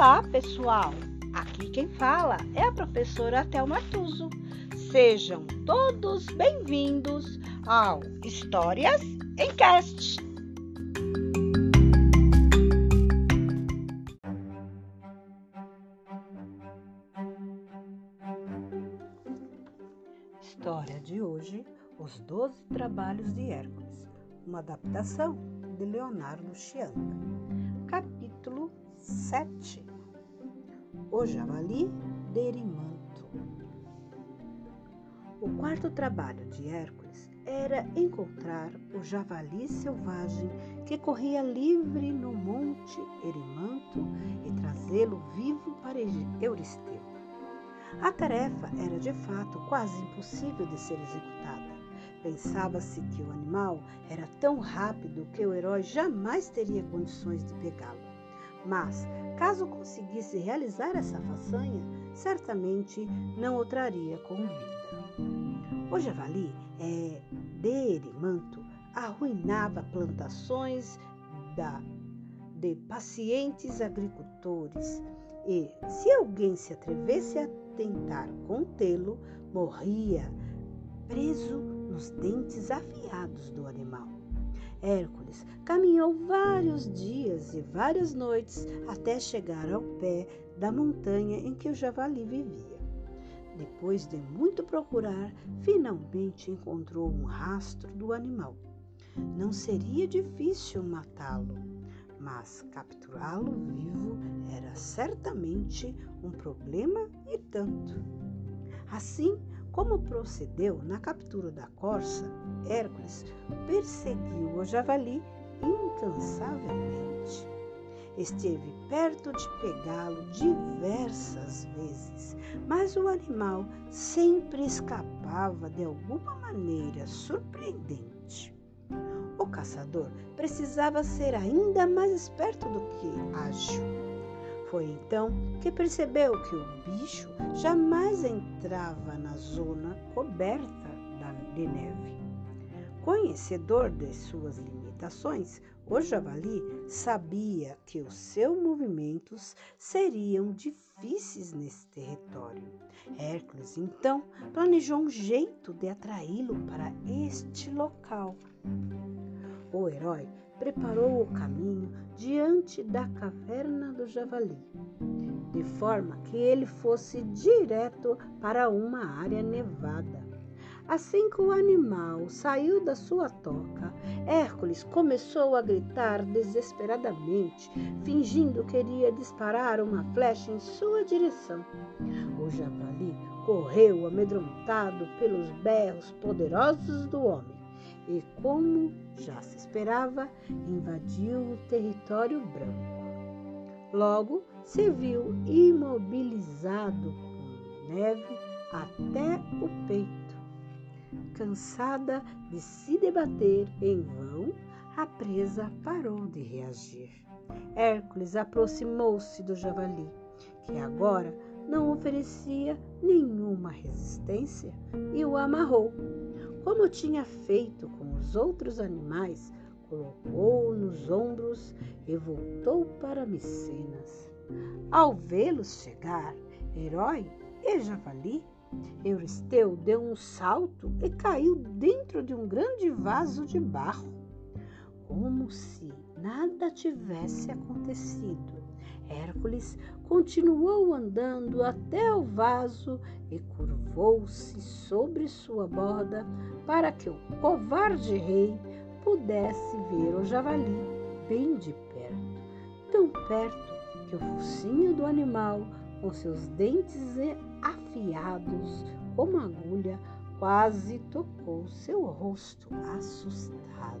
Olá, pessoal! Aqui quem fala é a professora Thelma Tuso. Sejam todos bem-vindos ao Histórias em Cast. História de hoje: Os Doze Trabalhos de Hércules, uma adaptação de Leonardo Chianga. Capítulo 7 O javali derimanto O quarto trabalho de Hércules era encontrar o javali selvagem que corria livre no monte Erimanto e trazê-lo vivo para Euristeu. A tarefa era de fato quase impossível de ser executada. Pensava-se que o animal era tão rápido que o herói jamais teria condições de pegá-lo. Mas, caso conseguisse realizar essa façanha, certamente não o traria com vida. O javali é derimanto, arruinava plantações da, de pacientes agricultores e, se alguém se atrevesse a tentar contê-lo, morria preso nos dentes afiados do animal. Hércules caminhou vários dias e várias noites até chegar ao pé da montanha em que o javali vivia. Depois de muito procurar, finalmente encontrou um rastro do animal. Não seria difícil matá-lo, mas capturá-lo vivo era certamente um problema e tanto. Assim, como procedeu na captura da corça, Hércules perseguiu o javali incansavelmente. Esteve perto de pegá-lo diversas vezes, mas o animal sempre escapava de alguma maneira surpreendente. O caçador precisava ser ainda mais esperto do que ágil. Foi então que percebeu que o bicho jamais entrava na zona coberta de neve. Conhecedor de suas limitações, o javali sabia que os seus movimentos seriam difíceis nesse território. Hércules então planejou um jeito de atraí-lo para este local. O herói preparou o caminho diante da caverna do javali, de forma que ele fosse direto para uma área nevada. Assim que o animal saiu da sua toca, Hércules começou a gritar desesperadamente, fingindo que disparar uma flecha em sua direção. O javali correu amedrontado pelos berros poderosos do homem e, como já se esperava, invadiu o território branco. Logo se viu imobilizado com neve até o peito. Cansada de se debater em vão, a presa parou de reagir. Hércules aproximou-se do javali, que agora não oferecia nenhuma resistência, e o amarrou como tinha feito com os outros animais, colocou-o nos ombros e voltou para Micenas. Ao vê-los chegar, herói e javali, Euristeu deu um salto e caiu dentro de um grande vaso de barro, como se nada tivesse acontecido. Hércules continuou andando até o vaso e curvou-se sobre sua borda para que o covarde rei pudesse ver o javali bem de perto, tão perto que o focinho do animal, com seus dentes afiados como agulha, quase tocou seu rosto assustado.